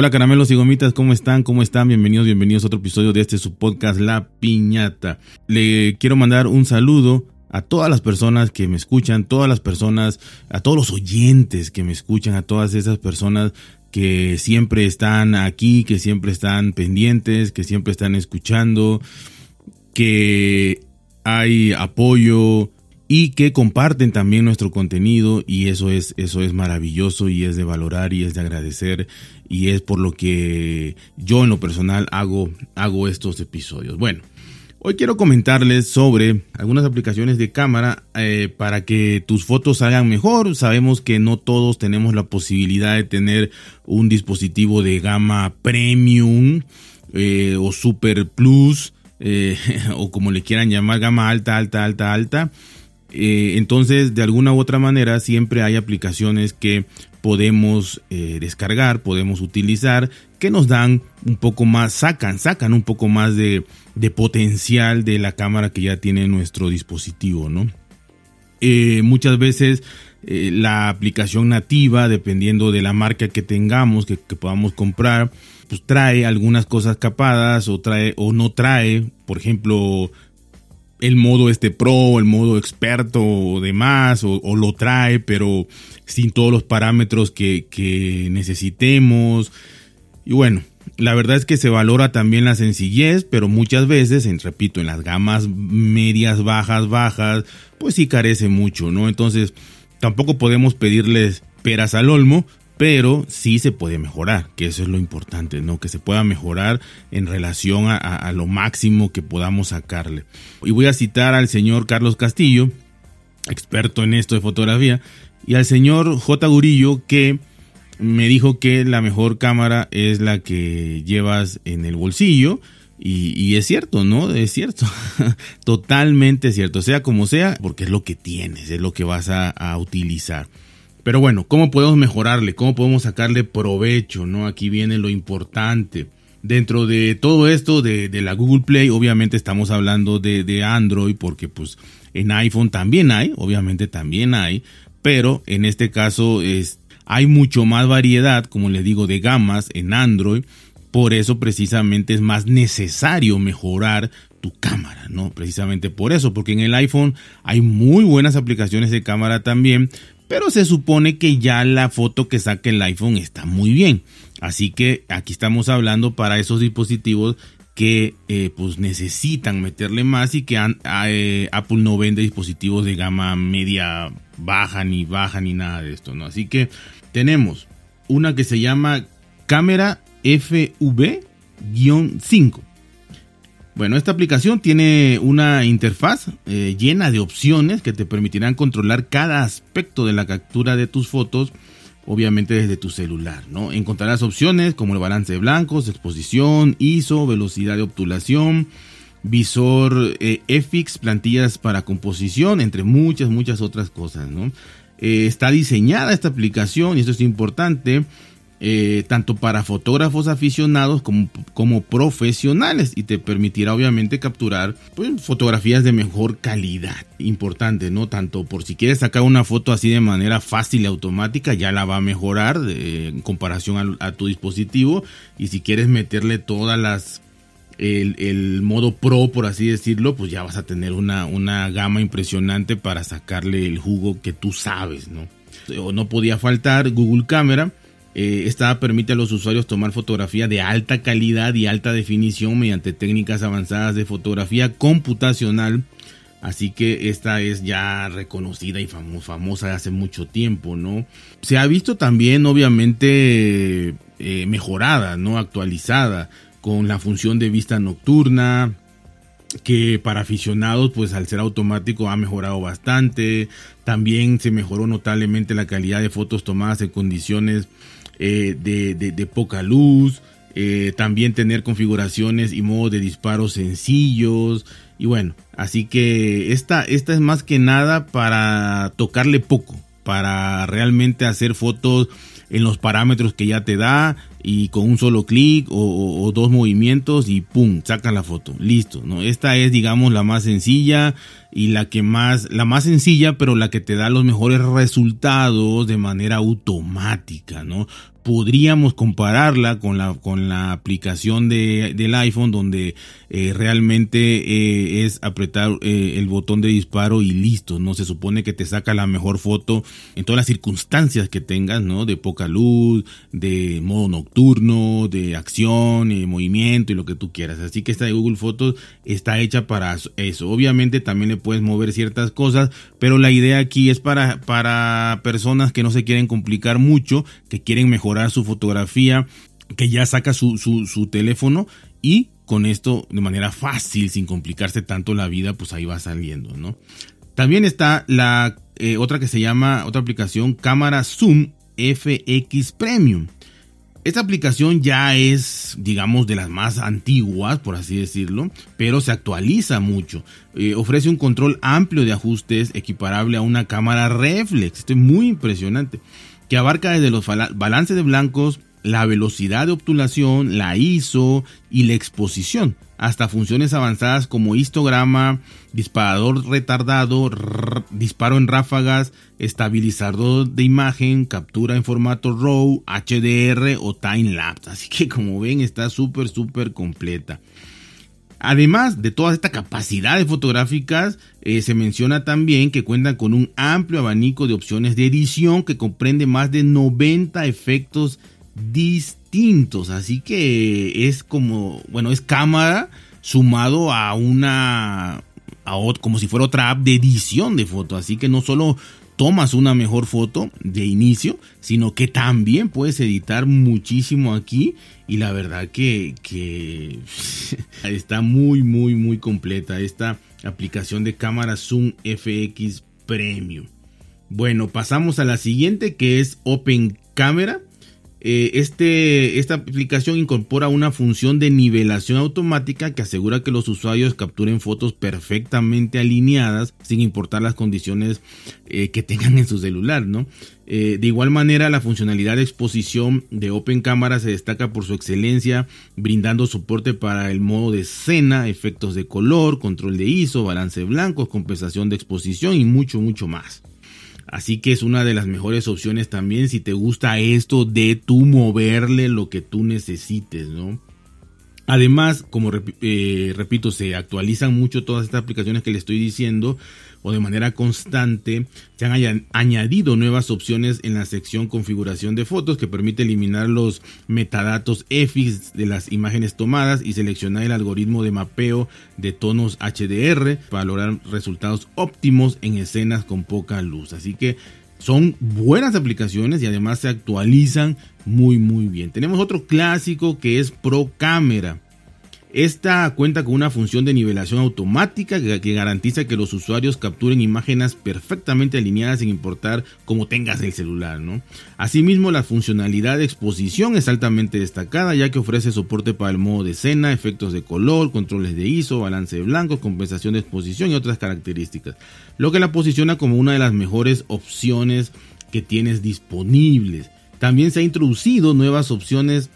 Hola caramelos y gomitas, ¿cómo están? ¿Cómo están? Bienvenidos, bienvenidos a otro episodio de este su podcast La Piñata. Le quiero mandar un saludo a todas las personas que me escuchan, todas las personas, a todos los oyentes que me escuchan, a todas esas personas que siempre están aquí, que siempre están pendientes, que siempre están escuchando, que hay apoyo y que comparten también nuestro contenido y eso es eso es maravilloso y es de valorar y es de agradecer y es por lo que yo en lo personal hago hago estos episodios. Bueno, Hoy quiero comentarles sobre algunas aplicaciones de cámara eh, para que tus fotos salgan mejor. Sabemos que no todos tenemos la posibilidad de tener un dispositivo de gama premium eh, o super plus eh, o como le quieran llamar, gama alta, alta, alta, alta. Entonces, de alguna u otra manera, siempre hay aplicaciones que podemos descargar, podemos utilizar, que nos dan un poco más, sacan, sacan un poco más de, de potencial de la cámara que ya tiene nuestro dispositivo, ¿no? Eh, muchas veces eh, la aplicación nativa, dependiendo de la marca que tengamos, que, podamos comprar, pues trae algunas cosas capadas o trae o no trae, por ejemplo, el modo este pro, el modo experto o demás, o, o lo trae, pero sin todos los parámetros que, necesitemos. Y bueno, la verdad es que se valora también la sencillez, pero muchas veces, repito, en las gamas medias, bajas, bajas, pues sí carece mucho, ¿no? Entonces, tampoco podemos pedirles peras al olmo, pero sí se puede mejorar, que eso es lo importante, ¿no? Que se pueda mejorar en relación a, lo máximo que podamos sacarle. Y voy a citar al señor Carlos Castillo, experto en esto de fotografía, y al señor J. Gurillo, que me dijo que la mejor cámara es la que llevas en el bolsillo. Y, es cierto, ¿no? Es cierto. Totalmente cierto. Sea como sea, porque es lo que tienes, es lo que vas a, utilizar. Pero bueno, ¿cómo podemos mejorarle? ¿Cómo podemos sacarle provecho? ¿No? Aquí viene lo importante. Dentro de todo esto de, la Google Play, obviamente estamos hablando de, de Android, porque pues en iPhone también hay, obviamente también hay, pero en este caso es, hay mucho más variedad, como les digo, de gamas en Android. Por eso precisamente es más necesario mejorar tu cámara, ¿no? Precisamente por eso, porque en el iPhone hay muy buenas aplicaciones de cámara también, pero se supone que ya la foto que saque el iPhone está muy bien. Así que aquí estamos hablando para esos dispositivos que eh, pues necesitan meterle más y que eh, Apple no vende dispositivos de gama media baja ni baja ni nada de esto, ¿no? Así que tenemos una que se llama cámara FV-5. Bueno, esta aplicación tiene una interfaz eh, llena de opciones que te permitirán controlar cada aspecto de la captura de tus fotos, obviamente desde tu celular, ¿no? Encontrarás opciones como el balance de blancos, exposición, ISO, velocidad de obtulación, visor eh, plantillas para composición, entre muchas, muchas otras cosas, ¿no? Eh, está diseñada esta aplicación, y esto es importante, eh, tanto para fotógrafos aficionados como, como, profesionales y te permitirá obviamente capturar pues, fotografías de mejor calidad. Importante, ¿no? Tanto por si quieres sacar una foto así de manera fácil y automática, ya la va a mejorar en comparación a tu dispositivo. Y si quieres meterle todas las el, modo pro, por así decirlo, pues ya vas a tener una, una gama impresionante para sacarle el jugo que tú sabes, ¿no? O no podía faltar Google Cámara. Eh, esta permite a los usuarios tomar fotografía de alta calidad y alta definición mediante técnicas avanzadas de fotografía computacional. Así que esta es ya reconocida y famosa hace mucho tiempo, ¿no? Se ha visto también, obviamente, eh, mejorada, ¿no? Actualizada con la función de vista nocturna, que para aficionados, pues al ser automático ha mejorado bastante. También se mejoró notablemente la calidad de fotos tomadas en condiciones eh, de, poca luz. Eh, también tener configuraciones y modos de disparo sencillos. Y bueno, así que esta, esta es más que nada para tocarle poco, para realmente hacer fotos en los parámetros que ya te da, y con un solo clic o, dos movimientos y pum, saca la foto, listo, ¿no? Esta es, digamos, la más sencilla y la que más, la más sencilla, pero la que te da los mejores resultados de manera automática, ¿no? podríamos compararla con la, con la aplicación de, del iPhone donde eh, realmente eh, es apretar eh, el botón de disparo y listo, ¿no? Se supone que te saca la mejor foto en todas las circunstancias que tengas, ¿no? De poca luz, de modo nocturno, de acción, movimiento y lo que tú quieras. Así que esta de Google Fotos está hecha para eso. Obviamente también le puedes mover ciertas cosas, pero la idea aquí es para, para personas que no se quieren complicar mucho, que quieren mejorar su fotografía, que ya saca su, su, teléfono y con esto de manera fácil, sin complicarse tanto la vida, pues ahí va saliendo, ¿no? También está la eh, otra que se llama, otra aplicación, cámara Zoom FX Premium. Esta aplicación ya es, digamos, de las más antiguas, por así decirlo, pero se actualiza mucho. Eh, ofrece un control amplio de ajustes equiparable a una cámara reflex. Esto es muy impresionante que abarca desde los balances de blancos, la velocidad de obtulación, la ISO y la exposición, hasta funciones avanzadas como histograma, disparador retardado, disparo en ráfagas, estabilizador de imagen, captura en formato RAW, HDR o time lapse. Así que como ven está súper súper completa. Además de toda esta capacidad de fotográficas, eh, se menciona también que cuentan con un amplio abanico de opciones de edición que comprende más de 90 efectos distintos. Así que es como, bueno, es cámara sumado a una, como si fuera otra app de edición de fotos. Así que no solo tomas una mejor foto de inicio, sino que también puedes editar muchísimo aquí y la verdad que, está muy muy muy completa esta aplicación de cámara Zoom FX Premium. Bueno, pasamos a la siguiente que es Open Camera. Eh, este, esta aplicación incorpora una función de nivelación automática que asegura que los usuarios capturen fotos perfectamente alineadas sin importar las condiciones eh, que tengan en su celular, ¿no? Eh, de igual manera, la funcionalidad de exposición de Open Camera se destaca por su excelencia, brindando soporte para el modo de escena, efectos de color, control de ISO, balance blanco, compensación de exposición y mucho, mucho más. Así que es una de las mejores opciones también si te gusta esto de tú moverle lo que tú necesites, ¿no? Además, como eh, repito, se actualizan mucho todas estas aplicaciones que le estoy diciendo o de manera constante. Se han añadido nuevas opciones en la sección configuración de fotos que permite eliminar los metadatos EFIX de las imágenes tomadas y seleccionar el algoritmo de mapeo de tonos HDR para lograr resultados óptimos en escenas con poca luz. Así que son buenas aplicaciones y además se actualizan muy muy bien. Tenemos otro clásico que es Pro Cámara. Esta cuenta con una función de nivelación automática que, garantiza que los usuarios capturen imágenes perfectamente alineadas sin importar cómo tengas el celular. ¿no? Asimismo, la funcionalidad de exposición es altamente destacada ya que ofrece soporte para el modo de escena, efectos de color, controles de ISO, balance de blancos, compensación de exposición y otras características, lo que la posiciona como una de las mejores opciones que tienes disponibles. También se ha introducido nuevas opciones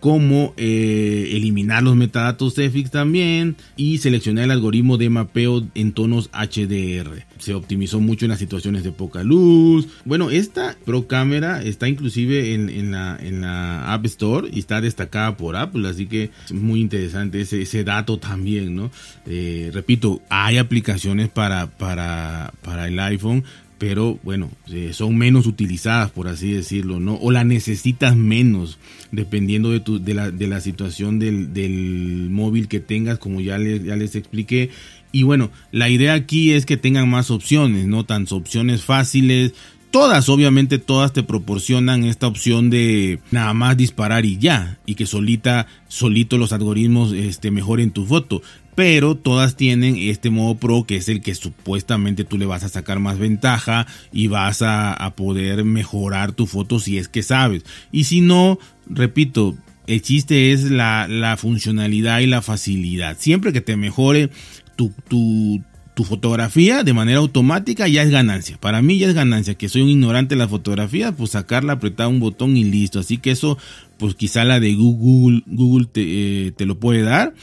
como eh, eliminar los metadatos CFX también y seleccionar el algoritmo de mapeo en tonos HDR. Se optimizó mucho en las situaciones de poca luz. Bueno, esta Pro Cámara está inclusive en, la, en la App Store y está destacada por Apple, así que es muy interesante ese, ese dato también, ¿no? Eh, repito, hay aplicaciones para, para, para el iPhone, pero bueno, eh, son menos utilizadas, por así decirlo, ¿no? O la necesitas menos, dependiendo de, tu, de, la, de la situación del, del, móvil que tengas, como ya les, ya les expliqué. Y bueno, la idea aquí es que tengan más opciones, ¿no? Tan opciones fáciles, todas, obviamente todas te proporcionan esta opción de nada más disparar y ya, y que solita, solito los algoritmos este, mejoren tu foto pero todas tienen este modo pro que es el que supuestamente tú le vas a sacar más ventaja y vas a, poder mejorar tu foto si es que sabes. Y si no, repito, el chiste es la, funcionalidad y la facilidad. Siempre que te mejore tu, tu fotografía de manera automática ya es ganancia. Para mí ya es ganancia, que soy un ignorante de la fotografía, pues sacarla, apretar un botón y listo. Así que eso, pues quizá la de Google, Google te, eh, te lo puede dar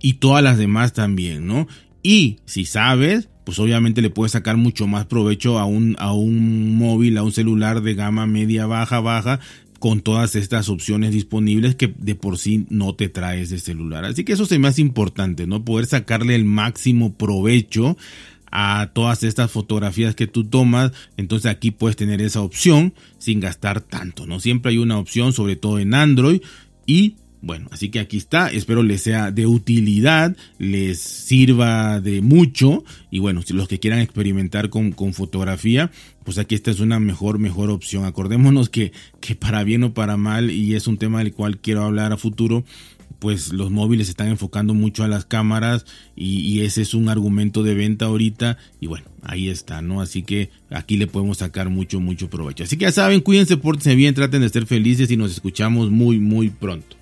y todas las demás también, ¿no? Y si sabes, pues obviamente le puedes sacar mucho más provecho a un, a un móvil, a un celular de gama media, baja, baja, con todas estas opciones disponibles que de por sí no te trae ese celular. Así que eso es más importante, ¿no? Poder sacarle el máximo provecho a todas estas fotografías que tú tomas, entonces aquí puedes tener esa opción sin gastar tanto, ¿no? Siempre hay una opción, sobre todo en Android, y bueno, así que aquí está, espero les sea de utilidad, les sirva de mucho y bueno, si los que quieran experimentar con, con fotografía, pues aquí esta es una mejor, mejor opción. Acordémonos que, que para bien o para mal, y es un tema del cual quiero hablar a futuro, pues los móviles están enfocando mucho a las cámaras y, y, ese es un argumento de venta ahorita y bueno, ahí está, ¿no? Así que aquí le podemos sacar mucho, mucho provecho. Así que ya saben, cuídense, pórtense bien, traten de ser felices y nos escuchamos muy, muy pronto.